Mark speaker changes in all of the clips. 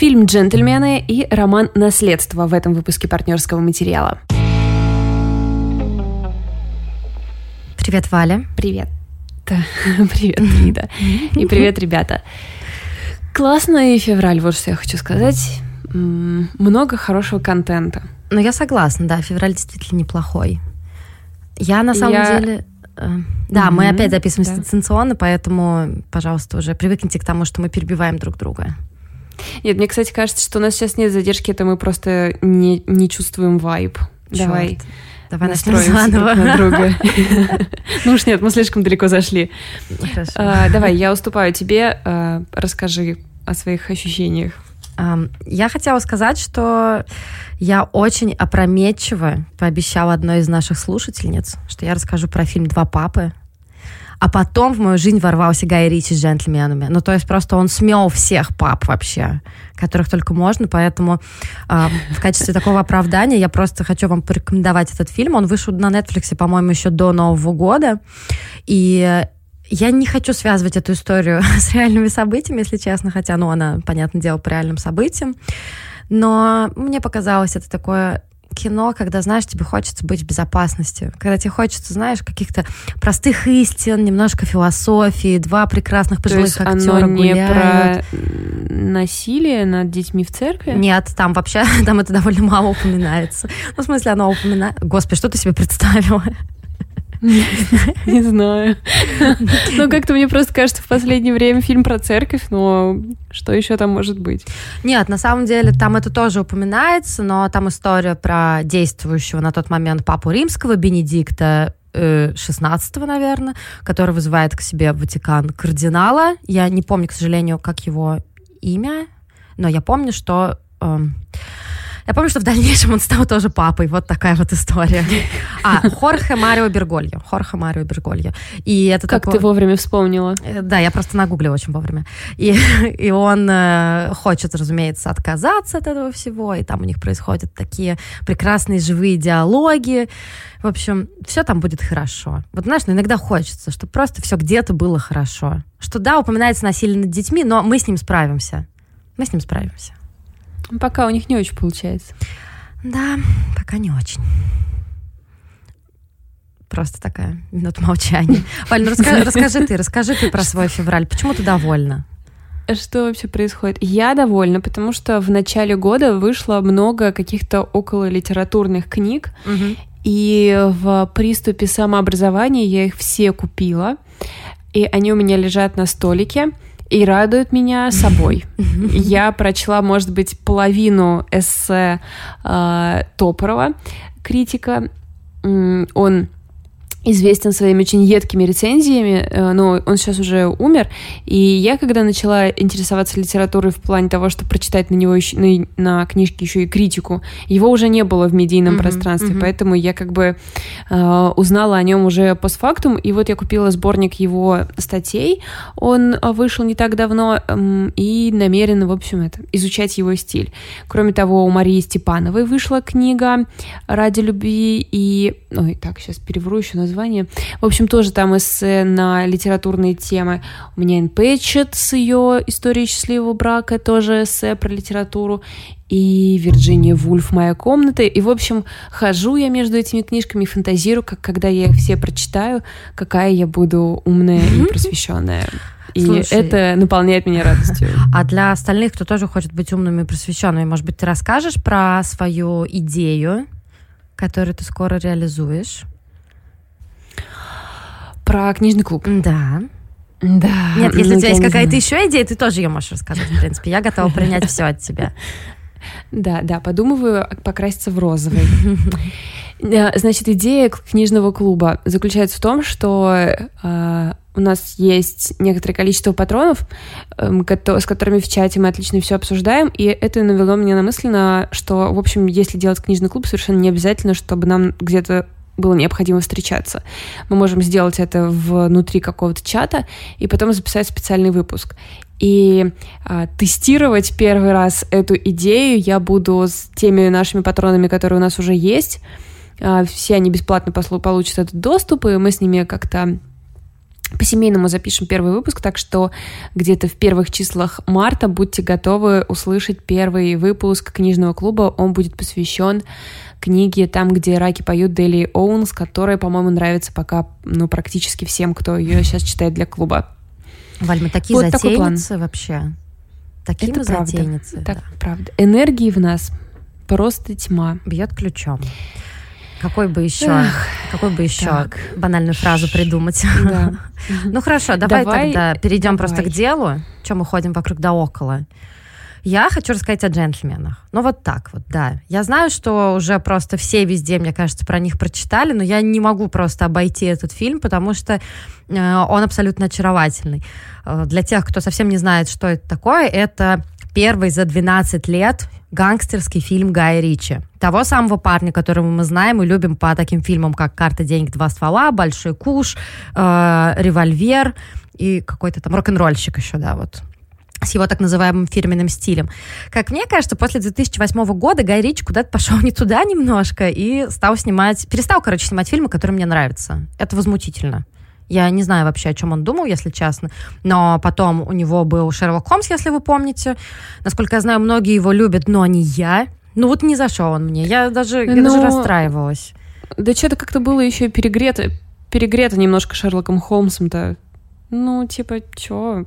Speaker 1: фильм «Джентльмены» и роман «Наследство» в этом выпуске партнерского материала.
Speaker 2: Привет, Валя.
Speaker 1: Привет. Привет, Лида. И привет, ребята. Классный февраль, вот что я хочу сказать. Много хорошего контента.
Speaker 2: Ну, я согласна, да, февраль действительно неплохой. Я на самом я... деле... Э, да, mm-hmm, мы опять записываем да. дистанционно, поэтому, пожалуйста, уже привыкните к тому, что мы перебиваем друг друга.
Speaker 1: Нет, мне, кстати, кажется, что у нас сейчас нет задержки, это мы просто не, не чувствуем вайб. Давай.
Speaker 2: Давай настроим заново.
Speaker 1: друг на друга. Ну уж нет, мы слишком далеко зашли. Хорошо. А, давай, я уступаю тебе. А, расскажи о своих ощущениях.
Speaker 2: Я хотела сказать, что я очень опрометчиво пообещала одной из наших слушательниц, что я расскажу про фильм «Два папы», а потом в мою жизнь ворвался Гай Ричи с джентльменами. Ну, то есть просто он смел всех пап вообще, которых только можно, поэтому э, в качестве такого оправдания я просто хочу вам порекомендовать этот фильм. Он вышел на Netflix, по-моему, еще до Нового года. И я не хочу связывать эту историю с реальными событиями, если честно, хотя, ну, она, понятное дело, по реальным событиям. Но мне показалось это такое кино, когда, знаешь, тебе хочется быть в безопасности, когда тебе хочется, знаешь, каких-то простых истин, немножко философии, два прекрасных пожилых
Speaker 1: То
Speaker 2: есть актера
Speaker 1: оно не гуляют. про насилие над детьми в церкви?
Speaker 2: Нет, там вообще, там это довольно мало упоминается. Ну, в смысле, оно упоминает... Господи, что ты себе представила?
Speaker 1: Не знаю. Ну, как-то мне просто кажется, в последнее время фильм про церковь, но что еще там может быть?
Speaker 2: Нет, на самом деле там это тоже упоминается, но там история про действующего на тот момент папу римского Бенедикта 16 э, наверное, который вызывает к себе Ватикан кардинала. Я не помню, к сожалению, как его имя, но я помню, что... Эм, я помню, что в дальнейшем он стал тоже папой. Вот такая вот история. А, Хорхе Марио Бергольо. Хорхе Марио Бергольо.
Speaker 1: И это как такой... ты вовремя вспомнила?
Speaker 2: Э, да, я просто нагуглила очень вовремя. И, и он э, хочет, разумеется, отказаться от этого всего. И там у них происходят такие прекрасные живые диалоги. В общем, все там будет хорошо. Вот знаешь, ну, иногда хочется, чтобы просто все где-то было хорошо. Что да, упоминается насилие над детьми, но мы с ним справимся. Мы с ним справимся.
Speaker 1: Пока у них не очень получается.
Speaker 2: Да, пока не очень. Просто такая минута молчания. Валь, ну расскажи, расскажи ты, расскажи ты про свой февраль. Почему ты довольна?
Speaker 1: Что вообще происходит? Я довольна, потому что в начале года вышло много каких-то около литературных книг, угу. и в приступе самообразования я их все купила, и они у меня лежат на столике и радует меня собой. Я прочла, может быть, половину эссе э, Топорова, критика. Он известен своими очень едкими рецензиями, э, но он сейчас уже умер. И я, когда начала интересоваться литературой в плане того, что прочитать на него еще, на, на книжке еще и критику, его уже не было в медийном mm-hmm, пространстве, mm-hmm. поэтому я как бы э, узнала о нем уже постфактум. И вот я купила сборник его статей. Он э, вышел не так давно э, и намерена, в общем, это изучать его стиль. Кроме того, у Марии Степановой вышла книга «Ради любви» и... Ой, так, сейчас перевру еще название название. В общем, тоже там эссе на литературные темы. У меня Энн Пэтчет с ее историей счастливого брака, тоже эссе про литературу. И Вирджиния Вульф «Моя комната». И, в общем, хожу я между этими книжками и фантазирую, как когда я их все прочитаю, какая я буду умная и просвещенная. И Слушай, это наполняет меня радостью.
Speaker 2: А для остальных, кто тоже хочет быть умными и просвещенными, может быть, ты расскажешь про свою идею, которую ты скоро реализуешь?
Speaker 1: Про книжный клуб.
Speaker 2: Да.
Speaker 1: Да.
Speaker 2: Нет, если ну, у тебя есть какая-то еще идея, ты тоже ее можешь рассказать, в принципе. Я готова принять все от тебя.
Speaker 1: Да, да, подумываю покраситься в розовый. Значит, идея книжного клуба заключается в том, что э, у нас есть некоторое количество патронов, э, с которыми в чате мы отлично все обсуждаем, и это навело меня на мысль, на, что, в общем, если делать книжный клуб, совершенно не обязательно, чтобы нам где-то было необходимо встречаться. Мы можем сделать это внутри какого-то чата и потом записать специальный выпуск. И а, тестировать первый раз эту идею я буду с теми нашими патронами, которые у нас уже есть. А, все они бесплатно получат этот доступ, и мы с ними как-то по-семейному запишем первый выпуск, так что где-то в первых числах марта будьте готовы услышать первый выпуск книжного клуба. Он будет посвящен книге «Там, где раки поют» Дели Оуэнс, которая, по-моему, нравится пока ну, практически всем, кто ее сейчас читает для клуба.
Speaker 2: Валь, мы такие вот затейницы вообще. Такие Это мы правда. затейницы.
Speaker 1: Так, да. правда. Энергии в нас просто тьма.
Speaker 2: Бьет ключом. Какой бы еще, Эх, какой бы еще так. банальную фразу придумать? Да. ну хорошо, давай, давай тогда перейдем давай. просто к делу. Чем мы ходим вокруг да около? Я хочу рассказать о джентльменах. Ну вот так вот, да. Я знаю, что уже просто все везде, мне кажется, про них прочитали, но я не могу просто обойти этот фильм, потому что э, он абсолютно очаровательный. Э, для тех, кто совсем не знает, что это такое, это первый за 12 лет гангстерский фильм Гая Ричи. Того самого парня, которого мы знаем и любим по таким фильмам, как «Карта денег. Два ствола», «Большой куш», э, «Револьвер» и какой-то там рок-н-ролльщик еще, да, вот с его так называемым фирменным стилем. Как мне кажется, после 2008 года Гай Ричи куда-то пошел не туда немножко и стал снимать, перестал, короче, снимать фильмы, которые мне нравятся. Это возмутительно. Я не знаю вообще, о чем он думал, если честно. Но потом у него был Шерлок Холмс, если вы помните. Насколько я знаю, многие его любят, но не я. Ну вот не зашел он мне. Я даже, я даже расстраивалась.
Speaker 1: Да что-то как-то было еще перегрето, перегрето немножко Шерлоком Холмсом-то. Ну, типа, чё?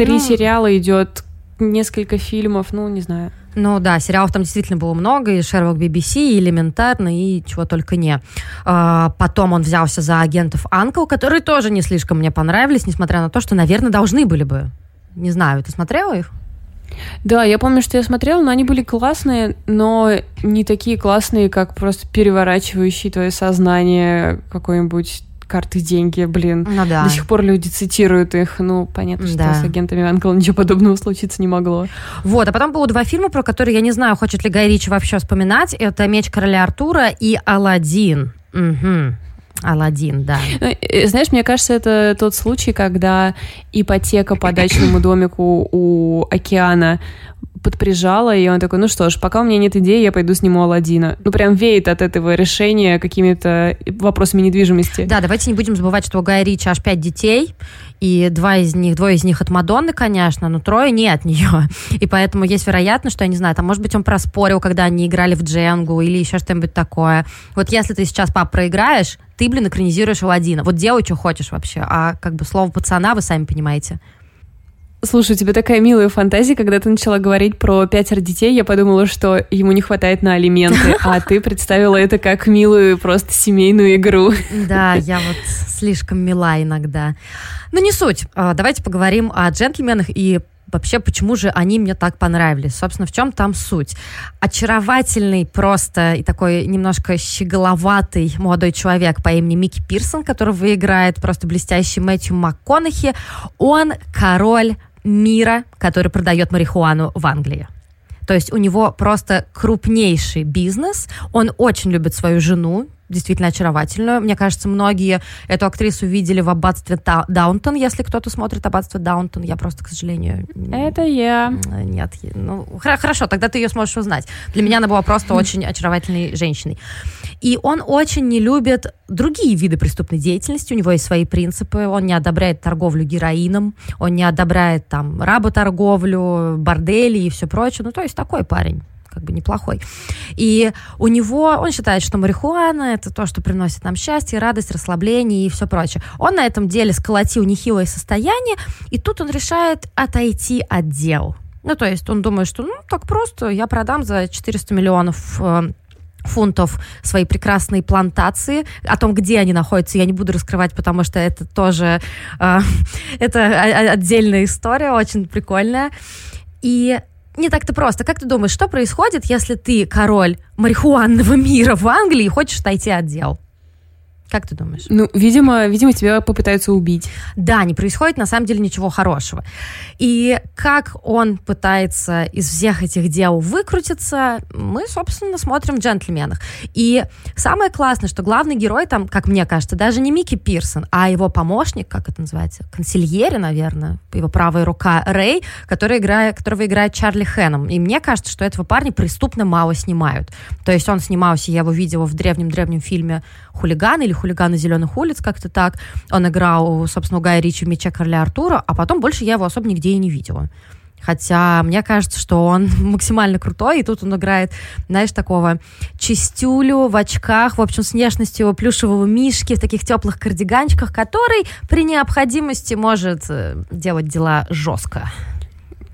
Speaker 1: Три ну... сериала идет, несколько фильмов, ну, не знаю.
Speaker 2: Ну да, сериалов там действительно было много, и Шерлок BBC, и Элементарно, и чего только не. А, потом он взялся за агентов Анкл, которые тоже не слишком мне понравились, несмотря на то, что, наверное, должны были бы. Не знаю, ты смотрела их?
Speaker 1: Да, я помню, что я смотрела, но они были классные, но не такие классные, как просто переворачивающие твое сознание какой-нибудь карты деньги, блин. Ну да. До сих пор люди цитируют их. Ну, понятно, что да. с агентами Анкл ничего подобного случиться не могло.
Speaker 2: Вот, а потом было два фильма, про которые я не знаю, хочет ли Гай Ричи вообще вспоминать. Это «Меч короля Артура» и «Аладдин». Угу. Алладин, да.
Speaker 1: Ну, знаешь, мне кажется, это тот случай, когда ипотека по дачному домику у океана подприжала, и он такой, ну что ж, пока у меня нет идеи, я пойду сниму Алладина. Ну, прям веет от этого решения какими-то вопросами недвижимости.
Speaker 2: Да, давайте не будем забывать, что у Гая Ричи аж пять детей, и два из них, двое из них от Мадонны, конечно, но трое не от нее. И поэтому есть вероятность, что, я не знаю, там, может быть, он проспорил, когда они играли в Дженгу или еще что-нибудь такое. Вот если ты сейчас, пап, проиграешь, ты, блин, экранизируешь Алладина. Вот делай, что хочешь вообще. А как бы слово пацана, вы сами понимаете.
Speaker 1: Слушай, у тебя такая милая фантазия, когда ты начала говорить про пятеро детей, я подумала, что ему не хватает на алименты, а ты представила это как милую просто семейную игру.
Speaker 2: Да, я вот слишком мила иногда. Но не суть. А, давайте поговорим о джентльменах и вообще, почему же они мне так понравились? Собственно, в чем там суть? Очаровательный просто и такой немножко щеголоватый молодой человек по имени Микки Пирсон, которого играет просто блестящий Мэтью МакКонахи, он король мира, который продает марихуану в Англии. То есть у него просто крупнейший бизнес. Он очень любит свою жену, действительно очаровательную. Мне кажется, многие эту актрису видели в «Аббатстве Даунтон», если кто-то смотрит «Аббатство Даунтон». Я просто, к сожалению...
Speaker 1: Это я.
Speaker 2: Нет. Ну, хорошо, тогда ты ее сможешь узнать. Для меня она была просто очень очаровательной женщиной. И он очень не любит другие виды преступной деятельности, у него есть свои принципы, он не одобряет торговлю героином, он не одобряет там работорговлю, бордели и все прочее. Ну, то есть такой парень как бы неплохой. И у него, он считает, что марихуана это то, что приносит нам счастье, радость, расслабление и все прочее. Он на этом деле сколотил нехилое состояние, и тут он решает отойти от дел. Ну, то есть он думает, что ну, так просто, я продам за 400 миллионов э, фунтов свои прекрасные плантации. О том, где они находятся, я не буду раскрывать, потому что это тоже э, это отдельная история, очень прикольная. И не так-то просто. Как ты думаешь, что происходит, если ты король марихуанного мира в Англии и хочешь отойти от дел? Как ты думаешь?
Speaker 1: Ну, видимо, видимо, тебя попытаются убить.
Speaker 2: Да, не происходит на самом деле ничего хорошего. И как он пытается из всех этих дел выкрутиться, мы, собственно, смотрим в «Джентльменах». И самое классное, что главный герой там, как мне кажется, даже не Микки Пирсон, а его помощник, как это называется, консильери, наверное, его правая рука Рэй, который играет, которого играет Чарли Хэном. И мне кажется, что этого парня преступно мало снимают. То есть он снимался, я его видела в древнем-древнем фильме «Хулиган» или хулиганы зеленых улиц, как-то так. Он играл, собственно, у Гая Ричи в «Мече короля Артура», а потом больше я его особо нигде и не видела. Хотя мне кажется, что он максимально крутой, и тут он играет, знаешь, такого чистюлю в очках, в общем, с внешностью плюшевого мишки, в таких теплых кардиганчиках, который при необходимости может э, делать дела жестко.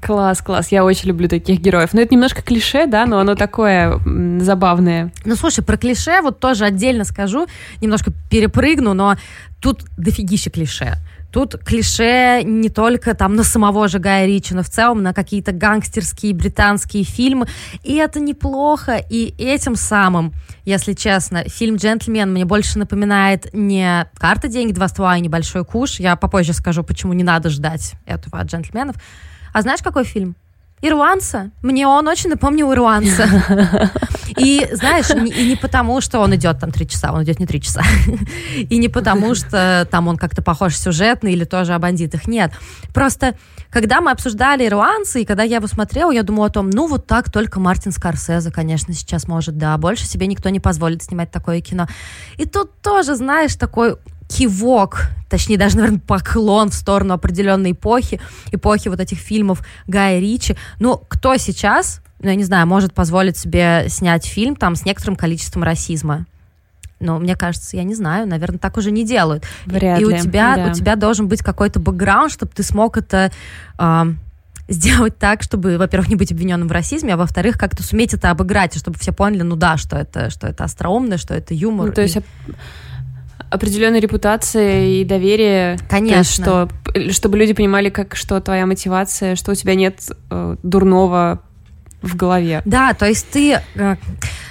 Speaker 1: Класс, класс. Я очень люблю таких героев. Но это немножко клише, да, но оно такое забавное.
Speaker 2: Ну, слушай, про клише вот тоже отдельно скажу, немножко перепрыгну, но тут дофигища клише. Тут клише не только там на самого же Гая Ричи, но в целом на какие-то гангстерские британские фильмы. И это неплохо. И этим самым, если честно, фильм «Джентльмен» мне больше напоминает не «Карта, деньги, два ствола и небольшой куш». Я попозже скажу, почему не надо ждать этого от «Джентльменов». А знаешь, какой фильм? Ирландца. Мне он очень напомнил ирландца. И, знаешь, и не потому, что он идет там три часа, он идет не три часа. И не потому, что там он как-то похож сюжетный или тоже о бандитах. Нет. Просто, когда мы обсуждали ирландца, и когда я его смотрела, я думала о том, ну, вот так только Мартин Скорсезе, конечно, сейчас может, да, больше себе никто не позволит снимать такое кино. И тут тоже, знаешь, такой кивок, точнее даже, наверное, поклон в сторону определенной эпохи, эпохи вот этих фильмов Гая Ричи. Ну, кто сейчас, ну, я не знаю, может позволить себе снять фильм там с некоторым количеством расизма? Но мне кажется, я не знаю, наверное, так уже не делают.
Speaker 1: Вряд
Speaker 2: и
Speaker 1: ли.
Speaker 2: у тебя,
Speaker 1: да.
Speaker 2: у тебя должен быть какой-то бэкграунд, чтобы ты смог это э, сделать так, чтобы, во-первых, не быть обвиненным в расизме, а во-вторых, как-то суметь это обыграть, и чтобы все поняли, ну да, что это, что это остроумно, что это юмор.
Speaker 1: Ну, то есть
Speaker 2: и
Speaker 1: определенная репутация и доверие.
Speaker 2: Конечно.
Speaker 1: Есть, что, чтобы люди понимали, как, что твоя мотивация, что у тебя нет э, дурного в голове.
Speaker 2: Да, то есть ты... Э,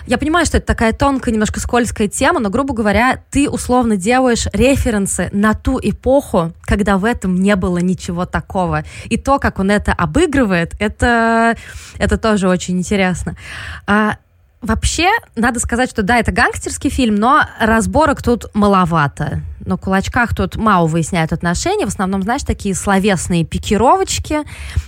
Speaker 2: я понимаю, что это такая тонкая, немножко скользкая тема, но, грубо говоря, ты условно делаешь референсы на ту эпоху, когда в этом не было ничего такого. И то, как он это обыгрывает, это, это тоже очень интересно. А, Вообще, надо сказать, что да, это гангстерский фильм, но разборок тут маловато. На кулачках тут мало выясняют отношения. В основном, знаешь, такие словесные пикировочки.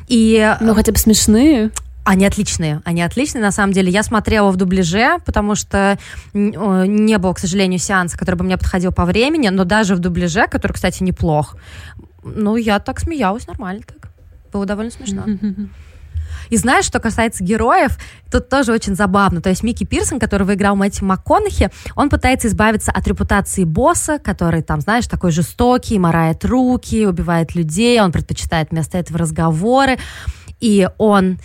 Speaker 2: И...
Speaker 1: Ну, хотя бы смешные.
Speaker 2: Они отличные, они отличные, на самом деле. Я смотрела в дубляже, потому что не было, к сожалению, сеанса, который бы мне подходил по времени, но даже в дубляже, который, кстати, неплох, ну, я так смеялась нормально так. Было довольно смешно. И знаешь, что касается героев, тут тоже очень забавно. То есть Микки Пирсон, которого играл Мэтью МакКонахи, он пытается избавиться от репутации босса, который там, знаешь, такой жестокий, морает руки, убивает людей, он предпочитает вместо этого разговоры. И он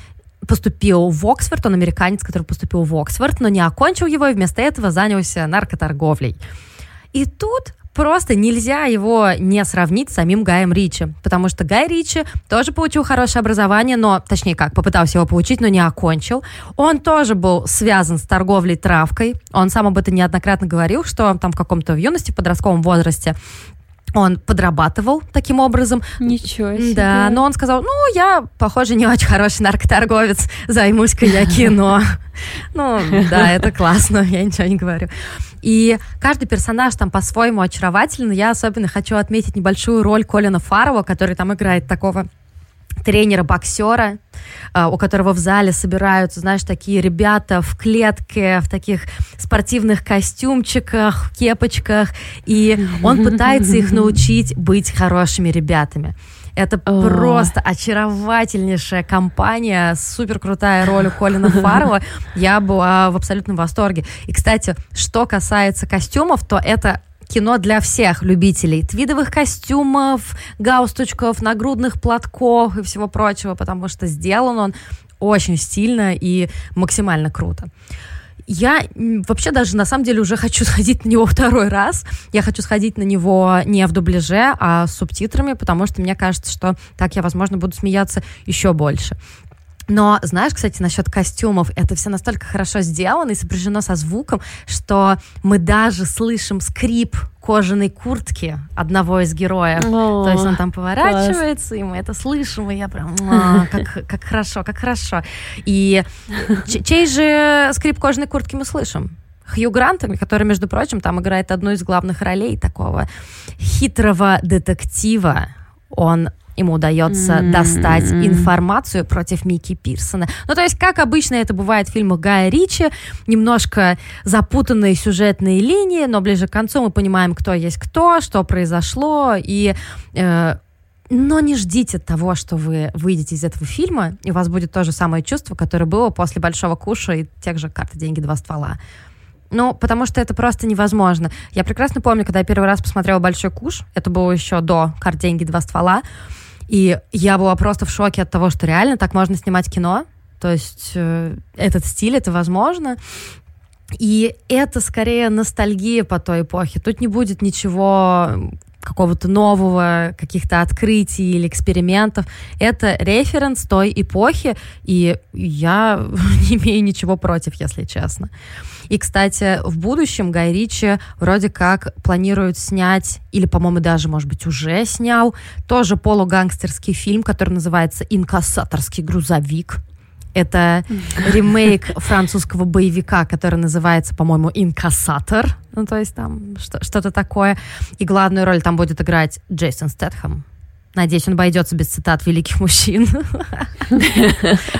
Speaker 2: поступил в Оксфорд, он американец, который поступил в Оксфорд, но не окончил его и вместо этого занялся наркоторговлей. И тут просто нельзя его не сравнить с самим Гаем Ричи, потому что Гай Ричи тоже получил хорошее образование, но, точнее как, попытался его получить, но не окончил. Он тоже был связан с торговлей травкой, он сам об этом неоднократно говорил, что там в каком-то юности, в подростковом возрасте он подрабатывал таким образом.
Speaker 1: Ничего себе.
Speaker 2: Да, но он сказал, ну, я, похоже, не очень хороший наркоторговец, займусь-ка я кино. Ну, да, это классно, я ничего не говорю. И каждый персонаж там по-своему очаровательный. Я особенно хочу отметить небольшую роль Колина Фарова, который там играет такого тренера-боксера, а, у которого в зале собираются, знаешь, такие ребята в клетке, в таких спортивных костюмчиках, кепочках, и он пытается их научить быть хорошими ребятами. Это О. просто очаровательнейшая компания, супер крутая роль у Колина Фаррелла. Я была в абсолютном восторге. И, кстати, что касается костюмов, то это кино для всех любителей твидовых костюмов, галстучков, нагрудных платков и всего прочего, потому что сделан он очень стильно и максимально круто. Я вообще даже на самом деле уже хочу сходить на него второй раз. Я хочу сходить на него не в дубляже, а с субтитрами, потому что мне кажется, что так я, возможно, буду смеяться еще больше. Но знаешь, кстати, насчет костюмов, это все настолько хорошо сделано и сопряжено со звуком, что мы даже слышим скрип кожаной куртки одного из героев. О, То есть он там поворачивается, класс. и мы это слышим, и я прям, а, как, как хорошо, как хорошо. И чей же скрип кожаной куртки мы слышим? Хью Грантом, который, между прочим, там играет одну из главных ролей такого хитрого детектива. Он ему удается mm-hmm. достать информацию против Микки Пирсона. Ну, то есть, как обычно это бывает в фильмах Гая Ричи, немножко запутанные сюжетные линии, но ближе к концу мы понимаем, кто есть кто, что произошло, и э, но не ждите того, что вы выйдете из этого фильма, и у вас будет то же самое чувство, которое было после «Большого куша» и тех же «Карты, деньги, два ствола». Ну, потому что это просто невозможно. Я прекрасно помню, когда я первый раз посмотрела «Большой куш», это было еще до «Карт, деньги, два ствола», и я была просто в шоке от того, что реально так можно снимать кино. То есть э, этот стиль, это возможно. И это скорее ностальгия по той эпохе. Тут не будет ничего какого-то нового, каких-то открытий или экспериментов. Это референс той эпохи, и я не имею ничего против, если честно. И, кстати, в будущем Гай Ричи вроде как планирует снять, или, по-моему, даже, может быть, уже снял, тоже полугангстерский фильм, который называется «Инкассаторский грузовик». Это ремейк французского боевика, который называется, по-моему, «Инкассатор». Ну, то есть там что-то такое. И главную роль там будет играть Джейсон Стэтхэм. Надеюсь, он обойдется без цитат великих мужчин.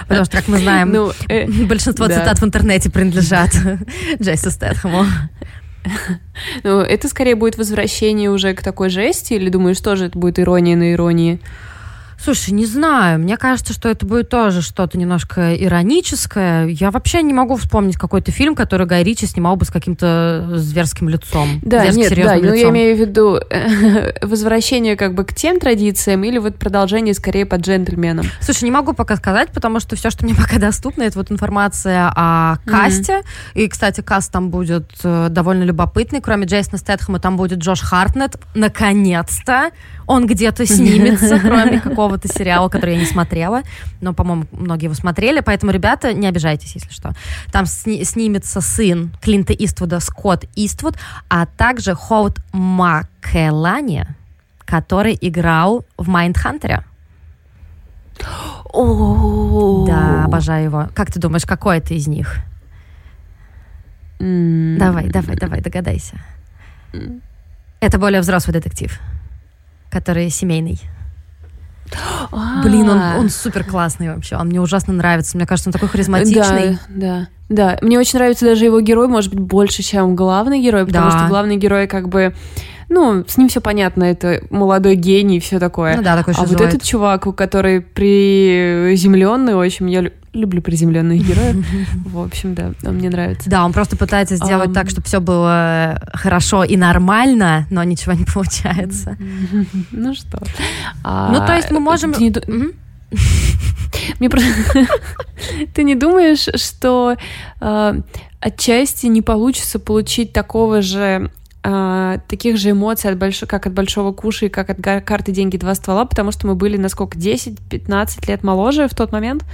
Speaker 2: Потому что, как мы знаем, ну, э, большинство цитат в интернете принадлежат Джейсу Стэтхэму.
Speaker 1: Ну, это скорее будет возвращение уже к такой жести, или думаешь, тоже это будет ирония на иронии?
Speaker 2: Слушай, не знаю. Мне кажется, что это будет тоже что-то немножко ироническое. Я вообще не могу вспомнить какой-то фильм, который Гай Ричи снимал бы с каким-то зверским лицом.
Speaker 1: Да, нет, да, но я имею в виду возвращение как бы к тем традициям или вот продолжение скорее по джентльменам.
Speaker 2: Слушай, не могу пока сказать, потому что все, что мне пока доступно, это вот информация о касте. Mm-hmm. И, кстати, каст там будет э, довольно любопытный. Кроме Джейсона Стэтхэма там будет Джош Хартнет. Наконец-то! Он где-то снимется, кроме какого-то сериала, который я не смотрела. Но, по-моему, многие его смотрели. Поэтому, ребята, не обижайтесь, если что. Там сни- снимется сын Клинта Иствуда, Скотт Иствуд, а также Хоут Маккелани, который играл в Майндхантере. Да, обожаю его. Как ты думаешь, какой это из них? Давай, давай, давай, догадайся. Это более взрослый детектив который семейный. А. Блин, он, он супер классный вообще. Он мне ужасно нравится. Мне кажется, он такой харизматичный.
Speaker 1: Да, да. Да. Мне очень нравится даже его герой, может быть, больше, чем главный герой, потому да. что главный герой как бы ну, с ним все понятно, это молодой гений и все такое.
Speaker 2: Ну да, такой
Speaker 1: А вот этот чувак, который приземленный, очень, я люблю приземленных героев. В общем, да, он мне нравится.
Speaker 2: Да, он просто пытается сделать um... так, чтобы все было хорошо и нормально, но ничего не получается.
Speaker 1: Ну что?
Speaker 2: Ну, то есть мы можем...
Speaker 1: Мне просто... Ты не думаешь, что э, отчасти не получится получить такого же э, таких же эмоций, от больш... как от большого куша и как от карты деньги два ствола, потому что мы были насколько 10-15 лет моложе в тот момент.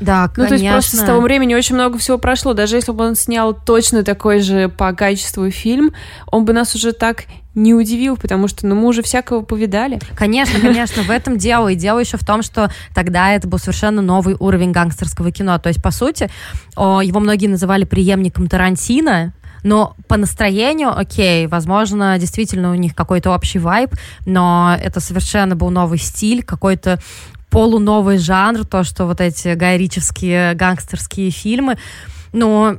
Speaker 2: Да,
Speaker 1: конечно. Ну, то есть просто с того времени очень много всего прошло. Даже если бы он снял точно такой же по качеству фильм, он бы нас уже так не удивил, потому что ну, мы уже всякого повидали.
Speaker 2: Конечно, конечно, в этом дело. И дело еще в том, что тогда это был совершенно новый уровень гангстерского кино. То есть, по сути, его многие называли преемником Тарантино, но по настроению, окей, возможно, действительно у них какой-то общий вайб, но это совершенно был новый стиль, какой-то полуновый жанр, то, что вот эти гайрические гангстерские фильмы. Но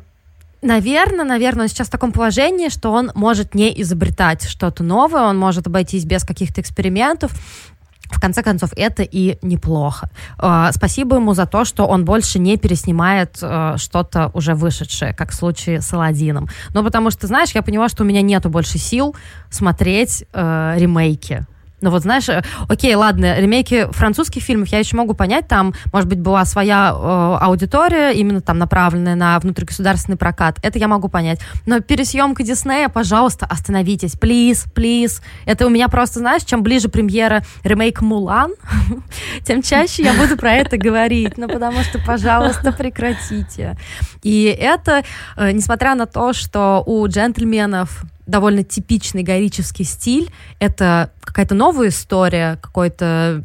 Speaker 2: Наверное, наверное, он сейчас в таком положении, что он может не изобретать что-то новое, он может обойтись без каких-то экспериментов, в конце концов, это и неплохо. А, спасибо ему за то, что он больше не переснимает а, что-то уже вышедшее, как в случае с Алладином. Ну, потому что, знаешь, я поняла, что у меня нету больше сил смотреть э, ремейки ну вот знаешь, э, окей, ладно, ремейки французских фильмов я еще могу понять, там, может быть, была своя э, аудитория, именно там направленная на внутригосударственный прокат, это я могу понять. Но пересъемка Диснея, пожалуйста, остановитесь, плиз, плиз. Это у меня просто, знаешь, чем ближе премьера ремейк Мулан, тем чаще я буду про это говорить, ну потому что, пожалуйста, прекратите. И это, э, несмотря на то, что у джентльменов довольно типичный горический стиль. Это какая-то новая история, какой-то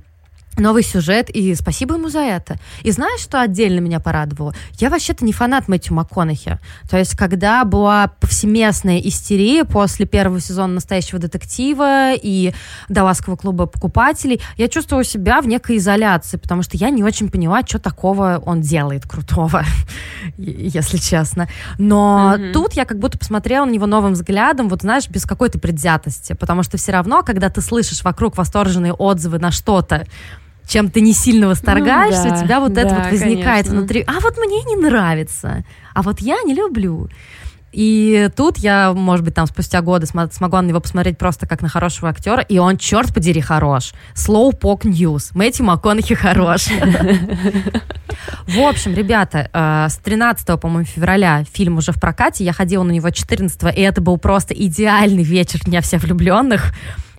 Speaker 2: новый сюжет, и спасибо ему за это. И знаешь, что отдельно меня порадовало? Я вообще-то не фанат Мэтью МакКонахи. То есть, когда была повсеместная истерия после первого сезона «Настоящего детектива» и «Далласского клуба покупателей», я чувствовала себя в некой изоляции, потому что я не очень поняла, что такого он делает крутого, если честно. Но mm-hmm. тут я как будто посмотрела на него новым взглядом, вот знаешь, без какой-то предвзятости, потому что все равно, когда ты слышишь вокруг восторженные отзывы на что-то, чем ты не сильно восторгаешься, ну, да, у тебя вот да, это вот возникает конечно. внутри. А вот мне не нравится, а вот я не люблю. И тут я, может быть, там спустя годы смогла на него посмотреть просто как на хорошего актера, и он, черт подери, хорош. Slow Pok News. Мэтью МакКонахи хорош. В общем, ребята, э, с 13, по-моему, февраля фильм уже в прокате. Я ходила на него 14 и это был просто идеальный вечер Дня всех влюбленных,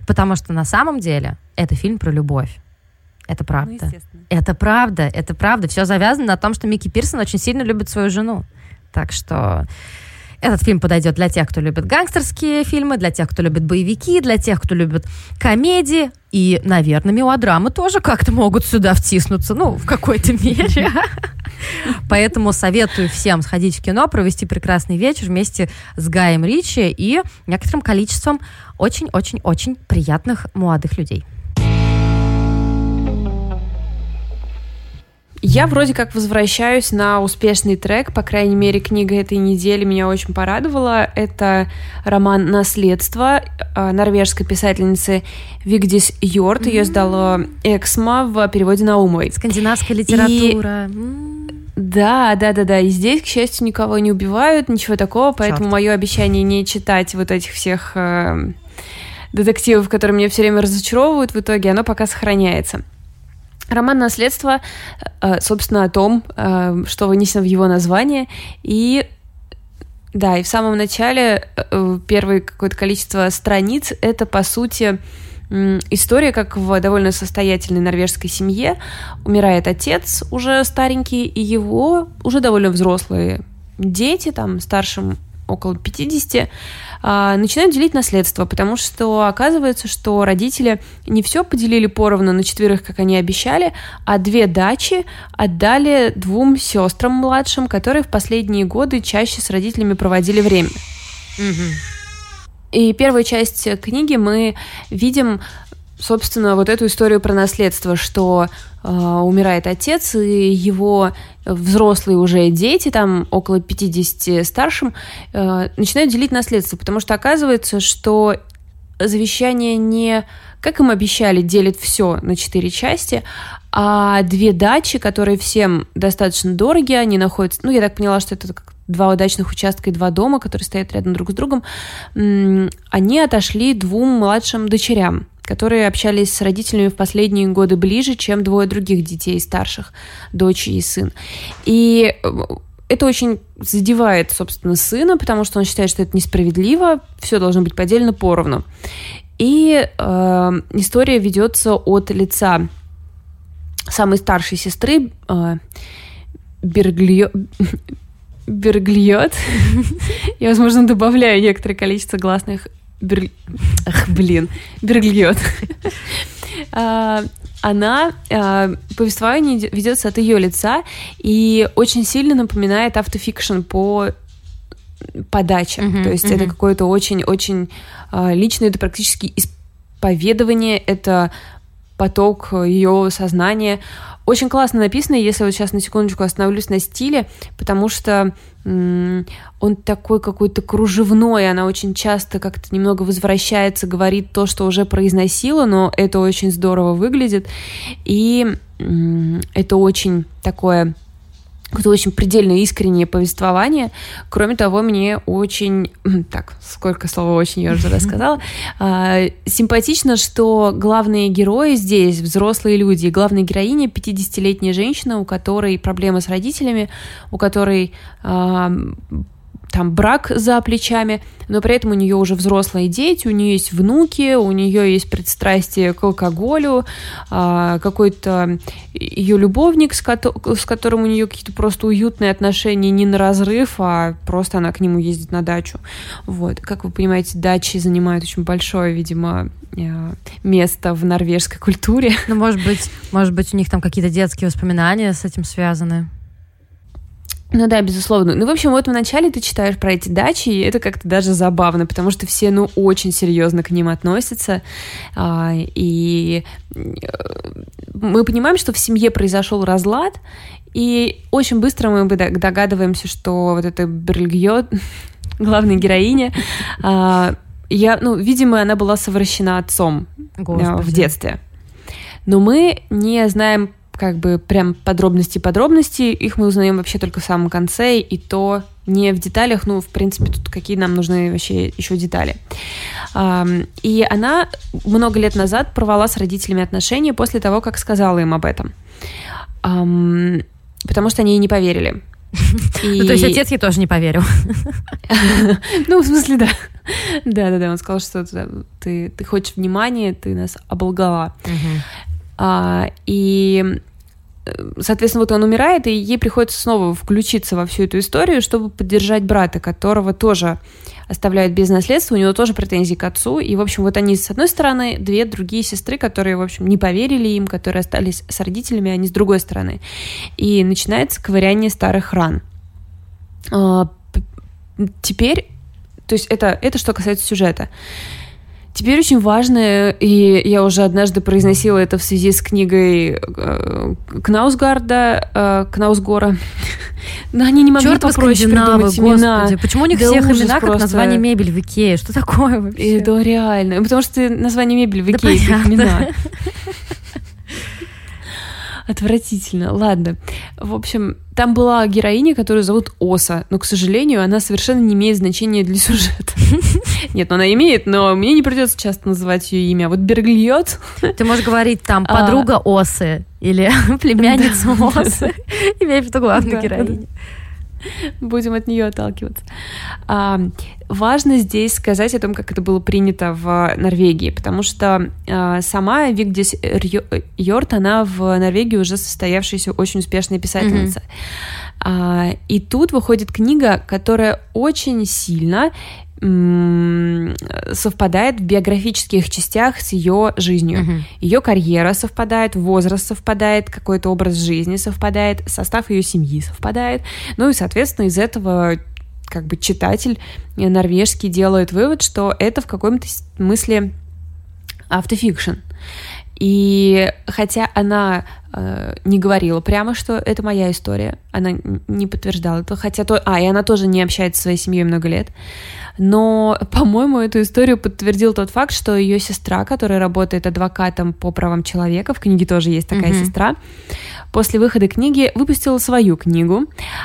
Speaker 2: потому что на самом деле это фильм про любовь. Это правда. Ну, это правда, это правда. Все завязано на том, что Микки Пирсон очень сильно любит свою жену. Так что этот фильм подойдет для тех, кто любит гангстерские фильмы, для тех, кто любит боевики, для тех, кто любит комедии. И, наверное, мелодрамы тоже как-то могут сюда втиснуться, ну, в какой-то мере. Поэтому советую всем сходить в кино, провести прекрасный вечер вместе с Гаем Ричи и некоторым количеством очень-очень-очень приятных молодых людей.
Speaker 1: Я вроде как возвращаюсь на успешный трек, по крайней мере, книга этой недели меня очень порадовала. Это роман «Наследство» э, норвежской писательницы Вигдис Йорт. Ее сдала Эксма в переводе Наумовой.
Speaker 2: Скандинавская литература.
Speaker 1: И... Да, да, да, да. И здесь, к счастью, никого не убивают, ничего такого, поэтому мое обещание не читать вот этих всех э, детективов, которые меня все время разочаровывают, в итоге оно пока сохраняется. Роман «Наследство», э, собственно, о том, э, что вынесено в его название, и да, и в самом начале э, первое какое-то количество страниц это, по сути, история, как в довольно состоятельной норвежской семье умирает отец уже старенький, и его уже довольно взрослые дети, там старшим около 50, а, начинают делить наследство, потому что оказывается, что родители не все поделили поровну на четверых, как они обещали, а две дачи отдали двум сестрам младшим, которые в последние годы чаще с родителями проводили время. И первая часть книги мы видим собственно, вот эту историю про наследство, что э, умирает отец, и его взрослые уже дети, там около 50 старшим, э, начинают делить наследство, потому что оказывается, что завещание не, как им обещали, делит все на четыре части, а две дачи, которые всем достаточно дороги, они находятся, ну, я так поняла, что это два удачных участка и два дома, которые стоят рядом друг с другом, они отошли двум младшим дочерям которые общались с родителями в последние годы ближе, чем двое других детей старших, дочь и сын. И э, это очень задевает, собственно, сына, потому что он считает, что это несправедливо, все должно быть поделено поровну. И э, история ведется от лица самой старшей сестры э, Берглио... Берглиот. Я, возможно, добавляю некоторое количество гласных Бер... Ах, блин, Берглиот. А, она, а, повествование ведется от ее лица и очень сильно напоминает автофикшн по подаче. Mm-hmm, То есть mm-hmm. это какое-то очень-очень а, личное, это практически исповедование, это поток ее сознания. Очень классно написано, если вот сейчас на секундочку остановлюсь на стиле, потому что он такой какой-то кружевной, она очень часто как-то немного возвращается, говорит то, что уже произносила, но это очень здорово выглядит, и это очень такое какое-то очень предельно искреннее повествование. Кроме того, мне очень... Так, сколько слова очень я уже рассказала. А, симпатично, что главные герои здесь взрослые люди. Главная героиня 50-летняя женщина, у которой проблемы с родителями, у которой там брак за плечами, но при этом у нее уже взрослые дети, у нее есть внуки, у нее есть пристрастие к алкоголю, а, какой-то ее любовник, с, которым у нее какие-то просто уютные отношения, не на разрыв, а просто она к нему ездит на дачу. Вот. Как вы понимаете, дачи занимают очень большое, видимо, э, место в норвежской культуре.
Speaker 2: Ну, может быть, может быть, у них там какие-то детские воспоминания с этим связаны.
Speaker 1: Ну да, безусловно. Ну, в общем, вот вначале ты читаешь про эти дачи, и это как-то даже забавно, потому что все, ну, очень серьезно к ним относятся. А, и э, мы понимаем, что в семье произошел разлад, и очень быстро мы догадываемся, что вот эта Берльгьот, главная героиня, а, я, ну, видимо, она была совращена отцом э, Господи. в детстве. Но мы не знаем как бы прям подробности-подробности, их мы узнаем вообще только в самом конце, и то не в деталях, ну, в принципе, тут какие нам нужны вообще еще детали. И она много лет назад порвала с родителями отношения после того, как сказала им об этом. Потому что они ей не поверили.
Speaker 2: И... Ну, то есть отец ей тоже не поверил.
Speaker 1: Ну, в смысле, да. Да, да, да. Он сказал, что ты, ты хочешь внимания, ты нас оболгала. А, и соответственно, вот он умирает, и ей приходится снова включиться во всю эту историю, чтобы поддержать брата, которого тоже оставляют без наследства, у него тоже претензии к отцу, и, в общем, вот они с одной стороны, две другие сестры, которые, в общем, не поверили им, которые остались с родителями, они с другой стороны. И начинается ковыряние старых ран. А, теперь, то есть это, это что касается сюжета. Теперь очень важно, и я уже однажды произносила это в связи с книгой э, Кнаусгарда, э, Кнаусгора. Но они не могли Черт попроще придумать имена.
Speaker 2: Господи, почему у них да всех имена просто. как название мебель в Икее? Что такое вообще?
Speaker 1: Это реально. Потому что название мебель в Икее да это имена. Отвратительно. Ладно. В общем, там была героиня, которую зовут Оса, но, к сожалению, она совершенно не имеет значения для сюжета. Нет, ну она имеет, но мне не придется часто называть ее имя. Вот Берглиот.
Speaker 2: Ты можешь говорить там а. подруга Осы или племянница Осы, имея в виду главную героиню.
Speaker 1: Будем от нее отталкиваться. А, важно здесь сказать о том, как это было принято в Норвегии, потому что а, сама Вигдис Йорт, она в Норвегии уже состоявшаяся очень успешная писательница. Mm-hmm. А, и тут выходит книга, которая очень сильно совпадает в биографических частях с ее жизнью. Uh-huh. Ее карьера совпадает, возраст совпадает, какой-то образ жизни совпадает, состав ее семьи совпадает. Ну и, соответственно, из этого как бы читатель норвежский делает вывод, что это в каком-то смысле автофикшн. И хотя она э, не говорила прямо, что это моя история, она не подтверждала это, хотя то, а и она тоже не общается со своей семьей много лет, но, по-моему, эту историю подтвердил тот факт, что ее сестра, которая работает адвокатом по правам человека, в книге тоже есть такая mm-hmm. сестра, после выхода книги выпустила свою книгу,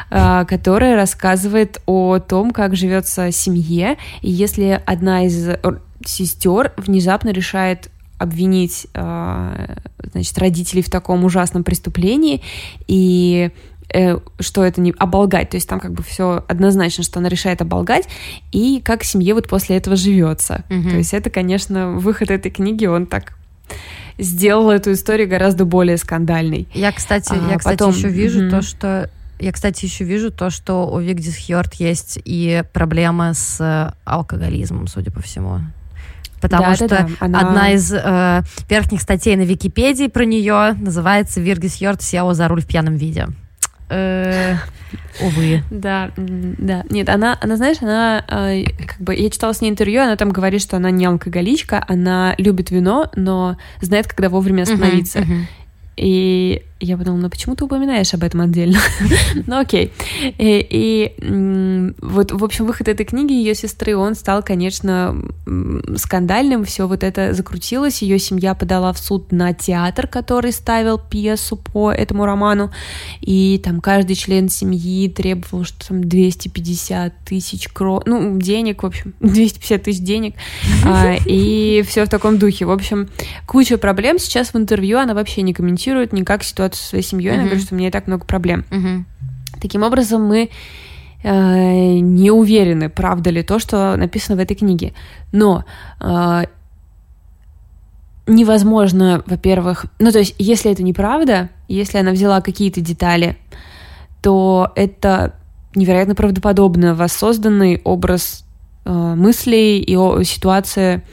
Speaker 1: э, которая рассказывает о том, как живется семье, и если одна из сестер внезапно решает обвинить, э, значит, родителей в таком ужасном преступлении и э, что это не оболгать, то есть там как бы все однозначно, что она решает оболгать, и как семье вот после этого живется. Mm-hmm. То есть это, конечно, выход этой книги, он так сделал эту историю гораздо более скандальной.
Speaker 2: Я, кстати, а, я, кстати, потом... еще вижу mm-hmm. то, что я, кстати, еще вижу то, что у Вигдис Хьорт есть и проблемы с алкоголизмом, судя по всему. Потому да, что да, да. Она... одна из э, верхних статей на Википедии про нее называется «Виргис Йорт села за руль в пьяном виде». Э, увы.
Speaker 1: Да, да. Нет, она, она знаешь, она э, как бы я читала с ней интервью, она там говорит, что она не алкоголичка, она любит вино, но знает, когда вовремя остановиться. Uh-huh, uh-huh. И я подумала, ну почему ты упоминаешь об этом отдельно? ну окей. И, и вот, в общем, выход этой книги ее сестры, он стал, конечно, скандальным. Все вот это закрутилось. Ее семья подала в суд на театр, который ставил пьесу по этому роману. И там каждый член семьи требовал, что там 250 тысяч кро... ну, денег, в общем, 250 тысяч денег. а, и все в таком духе. В общем, куча проблем. Сейчас в интервью она вообще не комментирует никак ситуацию ситуацию со своей семьей, она говорит, что у меня и так много проблем. Таким образом, мы э, не уверены, правда ли то, что написано в этой книге. Но э, невозможно, во-первых, ну то есть, если это неправда, если она взяла какие-то детали, то это невероятно правдоподобно воссозданный образ э, мыслей и о, ситуация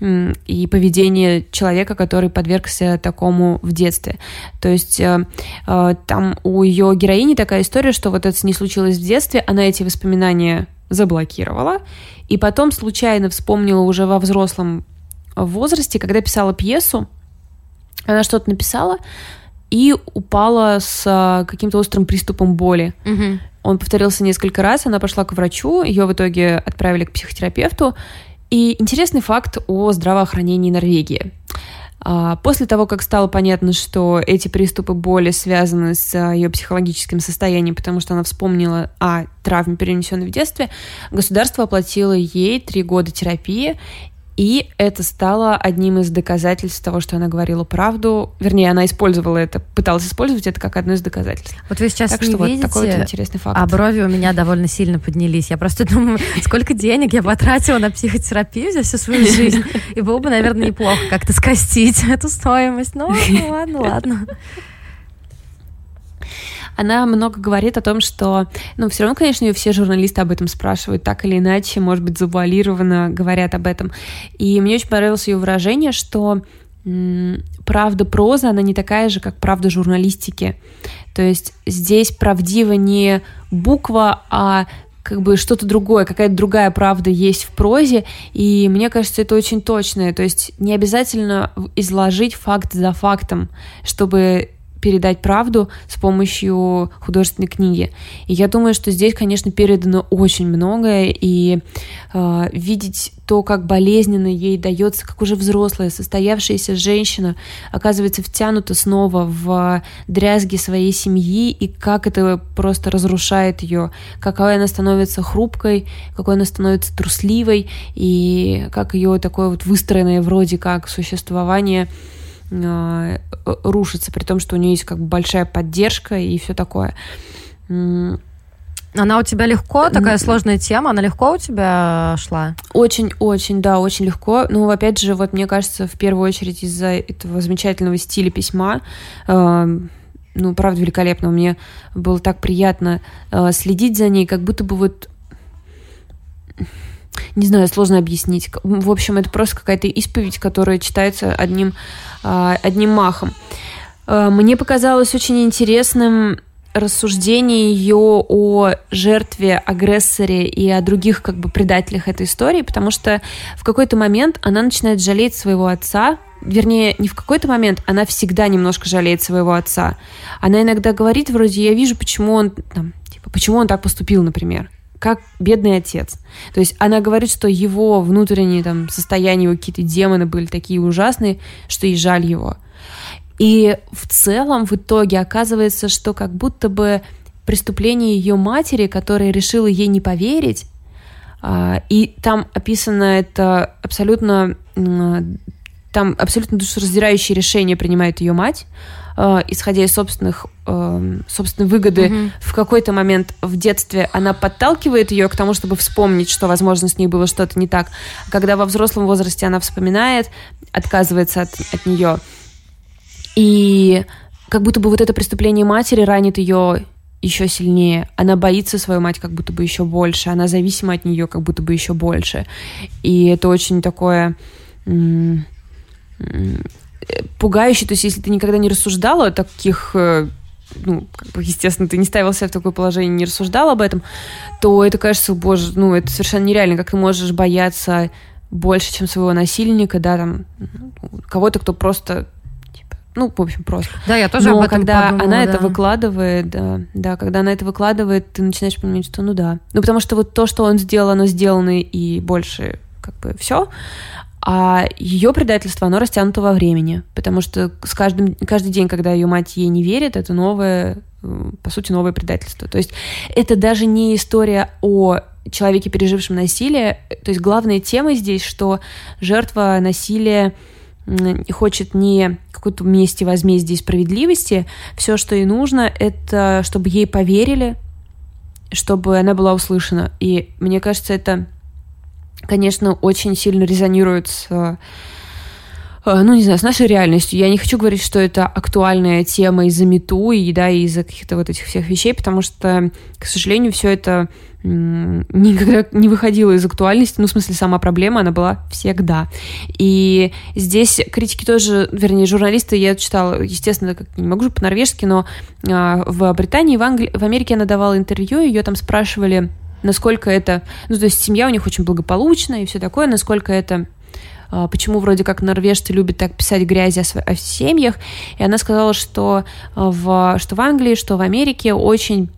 Speaker 1: и поведение человека, который подвергся такому в детстве. То есть э, э, там у ее героини такая история, что вот это не случилось в детстве, она эти воспоминания заблокировала, и потом случайно вспомнила уже во взрослом возрасте, когда писала пьесу, она что-то написала и упала с э, каким-то острым приступом боли.
Speaker 2: Угу.
Speaker 1: Он повторился несколько раз, она пошла к врачу, ее в итоге отправили к психотерапевту, и интересный факт о здравоохранении Норвегии. А, после того, как стало понятно, что эти приступы боли связаны с а, ее психологическим состоянием, потому что она вспомнила о травме, перенесенной в детстве, государство оплатило ей три года терапии, и это стало одним из доказательств того, что она говорила правду. Вернее, она использовала это, пыталась использовать это как одно из доказательств.
Speaker 2: Вот вы сейчас
Speaker 1: так
Speaker 2: не
Speaker 1: что
Speaker 2: видите,
Speaker 1: вот такой вот интересный факт.
Speaker 2: а брови у меня довольно сильно поднялись. Я просто думаю, сколько денег я потратила на психотерапию за всю свою жизнь. И было бы, наверное, неплохо как-то скостить эту стоимость. Ну, ладно, ладно
Speaker 1: она много говорит о том, что, ну, все равно, конечно, ее все журналисты об этом спрашивают, так или иначе, может быть, завуалированно говорят об этом. И мне очень понравилось ее выражение, что правда проза, она не такая же, как правда журналистики. То есть здесь правдиво не буква, а как бы что-то другое, какая-то другая правда есть в прозе, и мне кажется, это очень точное. То есть не обязательно изложить факт за фактом, чтобы передать правду с помощью художественной книги. И я думаю, что здесь, конечно, передано очень многое, и э, видеть то, как болезненно ей дается, как уже взрослая, состоявшаяся женщина оказывается втянута снова в дрязги своей семьи, и как это просто разрушает ее, какой она становится хрупкой, какой она становится трусливой, и как ее такое вот выстроенное вроде как существование рушится, при том, что у нее есть как бы большая поддержка и все такое.
Speaker 2: Она у тебя легко, такая сложная тема, она легко у тебя шла?
Speaker 1: Очень-очень, да, очень легко. Ну, опять же, вот мне кажется, в первую очередь из-за этого замечательного стиля письма, э, ну, правда, великолепно. Мне было так приятно э, следить за ней, как будто бы вот не знаю, сложно объяснить. В общем, это просто какая-то исповедь, которая читается одним, а, одним махом. А, мне показалось очень интересным рассуждение ее о жертве, агрессоре и о других как бы предателях этой истории, потому что в какой-то момент она начинает жалеть своего отца, вернее, не в какой-то момент, она всегда немножко жалеет своего отца. Она иногда говорит вроде, я вижу, почему он, там, типа, почему он так поступил, например как бедный отец. То есть она говорит, что его внутренние там состояния, его какие-то демоны были такие ужасные, что ей жаль его. И в целом в итоге оказывается, что как будто бы преступление ее матери, которая решила ей не поверить, а, и там описано это абсолютно там абсолютно душераздирающее решение принимает ее мать, э, исходя из собственных, э, собственной выгоды. Mm-hmm. В какой-то момент в детстве она подталкивает ее к тому, чтобы вспомнить, что, возможно, с ней было что-то не так. Когда во взрослом возрасте она вспоминает, отказывается от, от нее. И как будто бы вот это преступление матери ранит ее еще сильнее. Она боится свою мать как будто бы еще больше. Она зависима от нее как будто бы еще больше. И это очень такое пугающий, то есть если ты никогда не рассуждала о таких э, ну, как бы, естественно, ты не ставил себя в такое положение, не рассуждал об этом, то это кажется, боже, ну, это совершенно нереально, как ты можешь бояться больше, чем своего насильника, да, там, кого-то, кто просто типа, ну, в общем, просто.
Speaker 2: Да, я тоже
Speaker 1: Но
Speaker 2: об этом
Speaker 1: когда
Speaker 2: подумала,
Speaker 1: она
Speaker 2: да.
Speaker 1: это выкладывает, да, да, когда она это выкладывает, ты начинаешь понимать, что ну да. Ну, потому что вот то, что он сделал, оно сделано, и больше как бы все. А ее предательство, оно растянуто во времени, потому что с каждым, каждый день, когда ее мать ей не верит, это новое, э, по сути, новое предательство. То есть это даже не история о человеке, пережившем насилие. То есть главная тема здесь, что жертва насилия хочет не какой-то мести, возмездия и справедливости. Все, что ей нужно, это чтобы ей поверили, чтобы она была услышана. И мне кажется, это, конечно, очень сильно резонирует с э, ну, не знаю, с нашей реальностью. Я не хочу говорить, что это актуальная тема из-за мету и, да, из-за каких-то вот этих всех вещей, потому что, к сожалению, все это никогда не выходила из актуальности, ну, в смысле, сама проблема, она была всегда. И здесь критики тоже, вернее, журналисты, я читала, естественно, как не могу же по-норвежски, но а, в Британии, в, Англи... в Америке она давала интервью, ее там спрашивали, насколько это, ну, то есть семья у них очень благополучная и все такое, насколько это а, почему вроде как норвежцы любят так писать грязи о, о семьях. И она сказала, что в, что в Англии, что в Америке очень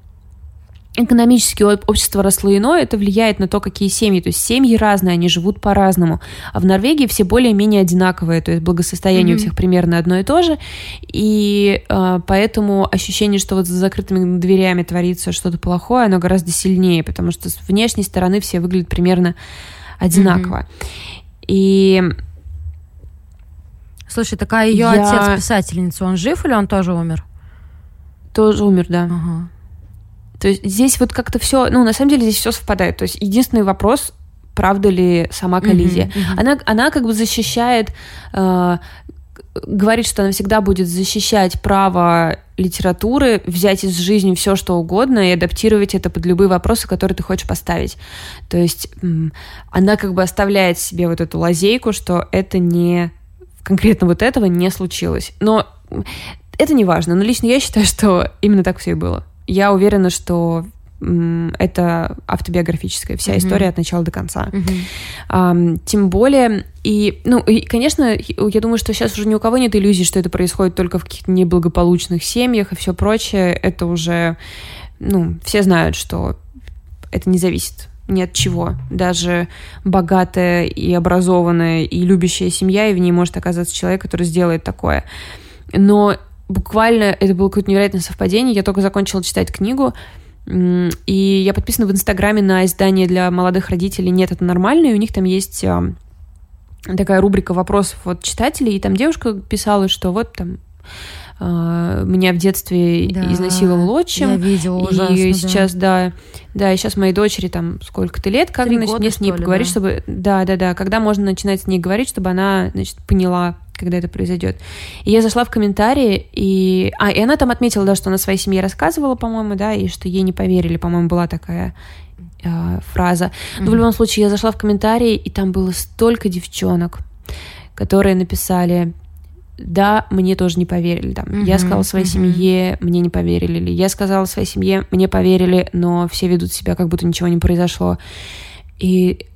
Speaker 1: экономически общество росло иное, это влияет на то, какие семьи. То есть семьи разные, они живут по-разному. А в Норвегии все более-менее одинаковые, то есть благосостояние mm-hmm. у всех примерно одно и то же. И э, поэтому ощущение, что вот за закрытыми дверями творится что-то плохое, оно гораздо сильнее, потому что с внешней стороны все выглядят примерно одинаково. Mm-hmm. И
Speaker 2: Слушай, такая ее я... отец писательница, он жив или он тоже умер?
Speaker 1: Тоже умер, да. Ага. То есть здесь вот как-то все, ну, на самом деле здесь все совпадает. То есть единственный вопрос, правда ли сама коллизия. Mm-hmm, mm-hmm. Она, она как бы защищает, э, говорит, что она всегда будет защищать право литературы, взять из жизни все, что угодно и адаптировать это под любые вопросы, которые ты хочешь поставить. То есть она как бы оставляет себе вот эту лазейку, что это не конкретно вот этого не случилось. Но это не важно. Но лично я считаю, что именно так все и было я уверена, что это автобиографическая вся mm-hmm. история от начала до конца. Mm-hmm. Um, тем более, и, ну, и, конечно, я думаю, что сейчас уже ни у кого нет иллюзий, что это происходит только в каких-то неблагополучных семьях и все прочее. Это уже, ну, все знают, что это не зависит ни от чего. Даже богатая и образованная и любящая семья, и в ней может оказаться человек, который сделает такое. Но буквально это было какое-то невероятное совпадение. Я только закончила читать книгу, и я подписана в Инстаграме на издание для молодых родителей «Нет, это нормально», и у них там есть а, такая рубрика вопросов от читателей, и там девушка писала, что вот там Uh, меня в детстве да, изнасиловал отчим.
Speaker 2: Я видела ужасно,
Speaker 1: И сейчас, да. да, да, и сейчас моей дочери там сколько-то лет, как, значит, года, мне с ней поговорить, да? чтобы... Да, да, да, когда можно начинать с ней говорить, чтобы она, значит, поняла, когда это произойдет. И я зашла в комментарии, и... А, и она там отметила, да, что она своей семье рассказывала, по-моему, да, и что ей не поверили, по-моему, была такая э, фраза. Но mm-hmm. в любом случае я зашла в комментарии, и там было столько девчонок, которые написали да, мне тоже не поверили. Там. Mm-hmm, я сказала своей mm-hmm. семье, мне не поверили. Или я сказала своей семье, мне поверили, но все ведут себя, как будто ничего не произошло. И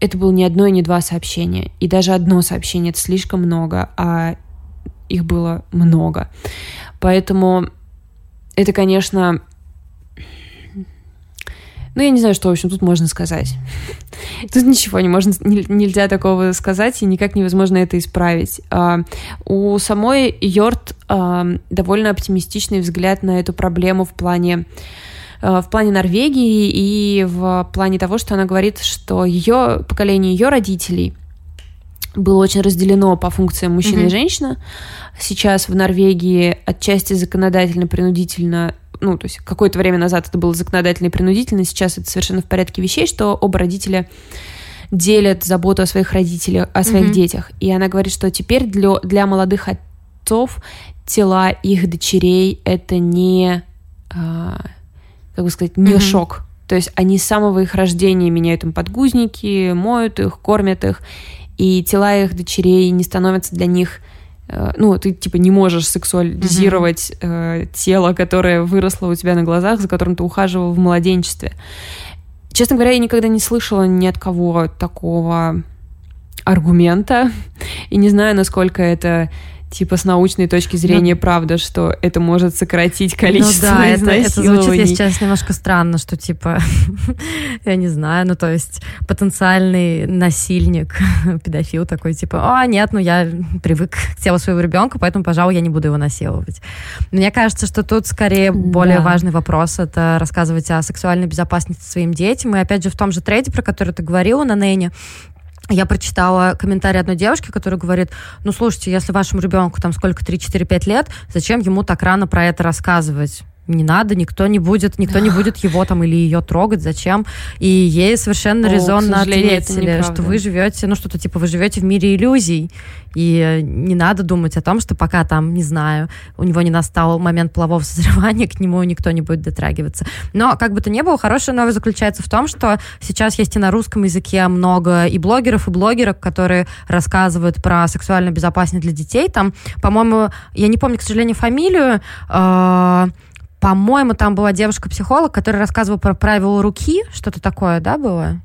Speaker 1: это было не одно и не два сообщения. И даже одно сообщение — это слишком много, а их было много. Поэтому это, конечно... Ну, я не знаю, что, в общем, тут можно сказать. Тут ничего не можно, нельзя такого сказать, и никак невозможно это исправить. А, у самой Йорт а, довольно оптимистичный взгляд на эту проблему в плане в плане Норвегии и в плане того, что она говорит, что ее поколение ее родителей было очень разделено по функциям мужчина mm-hmm. и женщина. Сейчас в Норвегии отчасти законодательно-принудительно ну, то есть какое-то время назад это было законодательно и принудительно, сейчас это совершенно в порядке вещей, что оба родителя делят заботу о своих родителях, о своих mm-hmm. детях. И она говорит, что теперь для, для молодых отцов тела их дочерей это не а, как бы сказать, не mm-hmm. шок. То есть они с самого их рождения меняют им подгузники, моют их, кормят их, и тела их дочерей не становятся для них э, ну, ты типа не можешь сексуализировать mm-hmm. э, тело, которое выросло у тебя на глазах, за которым ты ухаживал в младенчестве. Честно говоря, я никогда не слышала ни от кого такого аргумента, и не знаю, насколько это типа с научной точки зрения, ну, правда, что это может сократить количество ну, да,
Speaker 2: это, это звучит сейчас немножко странно, что типа, я не знаю, ну то есть потенциальный насильник, педофил такой, типа, а, нет, ну я привык к телу своего ребенка, поэтому, пожалуй, я не буду его насиловать. Мне кажется, что тут скорее более да. важный вопрос, это рассказывать о сексуальной безопасности своим детям, и опять же в том же трейде, про который ты говорила на Нэне, я прочитала комментарий одной девушки, которая говорит, ну, слушайте, если вашему ребенку там сколько, 3-4-5 лет, зачем ему так рано про это рассказывать? Не надо, никто не будет, никто не будет его там или ее трогать, зачем. И ей совершенно О, резонно ответили, что вы живете, ну что-то типа вы живете в мире иллюзий, и не надо думать о том, что пока там, не знаю, у него не настал момент полового созревания, к нему никто не будет дотрагиваться. Но, как бы то ни было, хорошая новость заключается в том, что сейчас есть и на русском языке много и блогеров, и блогерок, которые рассказывают про сексуальную безопасность для детей. Там, по-моему, я не помню, к сожалению, фамилию, э по-моему, там была девушка-психолог, которая рассказывала про правила руки, что-то такое, да, было?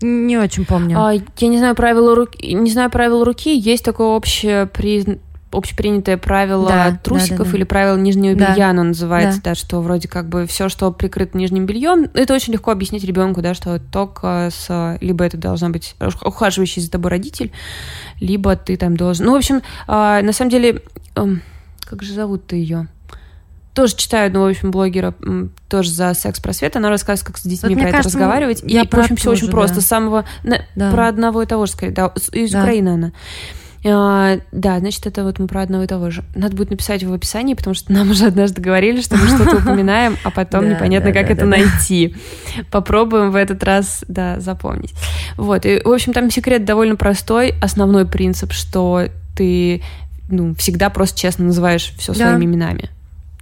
Speaker 2: Не очень помню.
Speaker 1: А, я не знаю правила руки, не знаю правила руки. Есть такое общее при общепринятое правило да, трусиков да, да, да. или правило нижнего белья, да. оно называется, да. да, что вроде как бы все, что прикрыто нижним бельем, это очень легко объяснить ребенку, да, что только с либо это должна быть ухаживающий за тобой родитель, либо ты там должен. Ну, в общем, а, на самом деле, эм, как же зовут ты ее? Тоже читаю одного, в общем, блогера, тоже за секс-просвет, она рассказывает, как с детьми вот, про это кажется, разговаривать. Я и, в общем, все очень да. просто. С самого... Да. Про одного и того же, скорее. Да, из да. Украины она. А, да, значит, это вот мы про одного и того же. Надо будет написать в описании, потому что нам уже однажды говорили, что мы что-то упоминаем, а потом непонятно, как это найти. Попробуем в этот раз, да, запомнить. Вот, и, в общем, там секрет довольно простой. Основной принцип, что ты ну, всегда просто честно называешь все своими именами.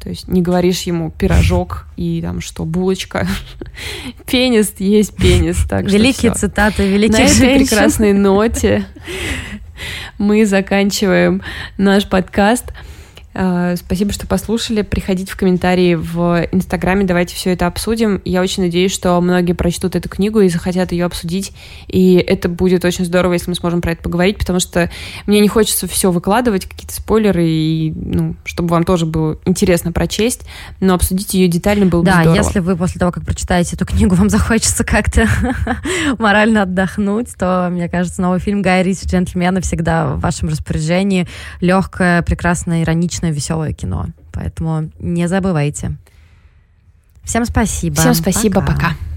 Speaker 1: То есть не говоришь ему пирожок и там что, булочка. пенис есть пенис. Так
Speaker 2: Великие цитаты великих
Speaker 1: На
Speaker 2: женщин.
Speaker 1: этой прекрасной ноте мы заканчиваем наш подкаст. Э, спасибо, что послушали. Приходите в комментарии в Инстаграме, давайте все это обсудим. Я очень надеюсь, что многие прочтут эту книгу и захотят ее обсудить. И это будет очень здорово, если мы сможем про это поговорить, потому что мне не хочется все выкладывать, какие-то спойлеры, и, ну, чтобы вам тоже было интересно прочесть, но обсудить ее детально было
Speaker 2: да,
Speaker 1: бы здорово.
Speaker 2: Да, если вы после того, как прочитаете эту книгу, вам захочется как-то морально отдохнуть, то, мне кажется, новый фильм Гай Ричи «Джентльмены» всегда в вашем распоряжении. Легкое, прекрасное, ироничное отличное, веселое кино. Поэтому не забывайте. Всем спасибо.
Speaker 1: Всем спасибо. Пока. пока.